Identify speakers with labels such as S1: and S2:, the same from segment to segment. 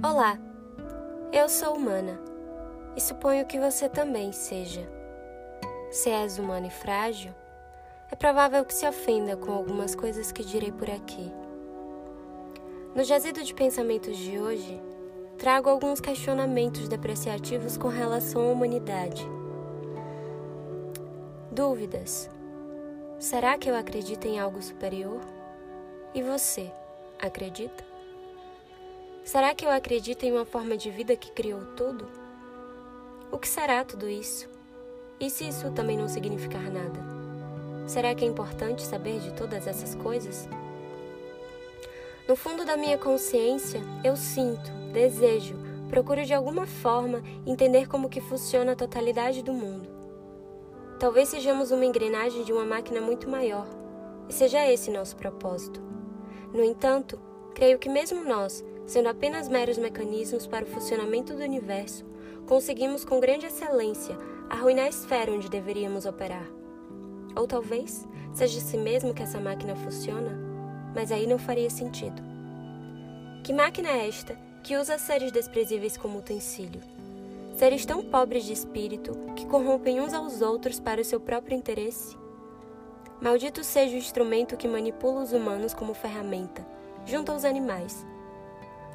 S1: Olá, eu sou humana e suponho que você também seja. Se és humana e frágil, é provável que se ofenda com algumas coisas que direi por aqui. No jazido de pensamentos de hoje, trago alguns questionamentos depreciativos com relação à humanidade. Dúvidas. Será que eu acredito em algo superior? E você, acredita? Será que eu acredito em uma forma de vida que criou tudo? O que será tudo isso? E se isso também não significar nada? Será que é importante saber de todas essas coisas? No fundo da minha consciência, eu sinto, desejo, procuro de alguma forma entender como que funciona a totalidade do mundo. Talvez sejamos uma engrenagem de uma máquina muito maior, e seja esse nosso propósito. No entanto, creio que mesmo nós, sendo apenas meros mecanismos para o funcionamento do universo, conseguimos com grande excelência arruinar a esfera onde deveríamos operar. Ou talvez seja assim mesmo que essa máquina funciona, mas aí não faria sentido. Que máquina é esta que usa seres desprezíveis como utensílio? Seres tão pobres de espírito que corrompem uns aos outros para o seu próprio interesse? Maldito seja o instrumento que manipula os humanos como ferramenta, junto aos animais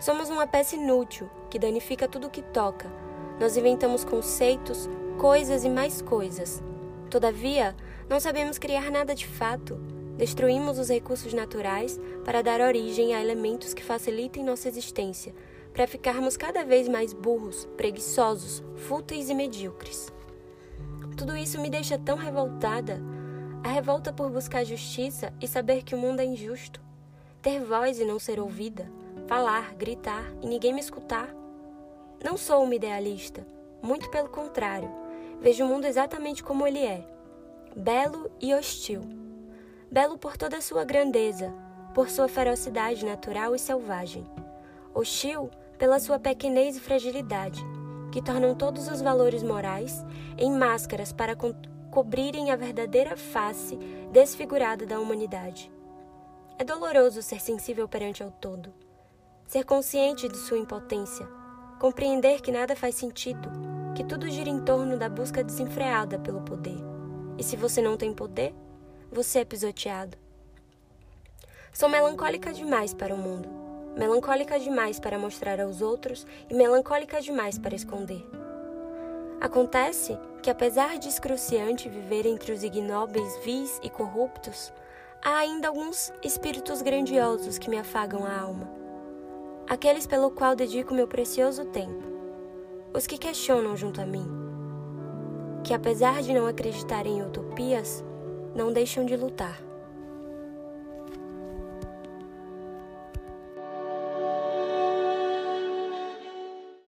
S1: Somos uma peça inútil que danifica tudo o que toca. Nós inventamos conceitos, coisas e mais coisas. Todavia, não sabemos criar nada de fato. Destruímos os recursos naturais para dar origem a elementos que facilitem nossa existência, para ficarmos cada vez mais burros, preguiçosos, fúteis e medíocres. Tudo isso me deixa tão revoltada. A revolta por buscar justiça e saber que o mundo é injusto. Ter voz e não ser ouvida falar, gritar e ninguém me escutar. Não sou uma idealista, muito pelo contrário. Vejo o mundo exatamente como ele é: belo e hostil. Belo por toda a sua grandeza, por sua ferocidade natural e selvagem. Hostil pela sua pequenez e fragilidade, que tornam todos os valores morais em máscaras para co cobrirem a verdadeira face desfigurada da humanidade. É doloroso ser sensível perante ao todo ser consciente de sua impotência, compreender que nada faz sentido, que tudo gira em torno da busca desenfreada pelo poder. E se você não tem poder, você é pisoteado. Sou melancólica demais para o mundo, melancólica demais para mostrar aos outros e melancólica demais para esconder. Acontece que, apesar de excruciante viver entre os ignóbeis, vis e corruptos, há ainda alguns espíritos grandiosos que me afagam a alma aqueles pelo qual dedico meu precioso tempo, os que questionam junto a mim, que apesar de não acreditar em utopias, não deixam de lutar.